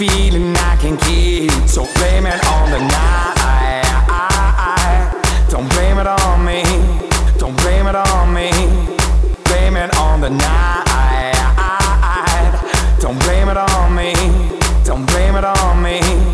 feeling I can keep. So blame it on the night. Don't blame it on me. Don't blame it on me. Blame it on the night. Don't blame it on me. Don't blame it on me.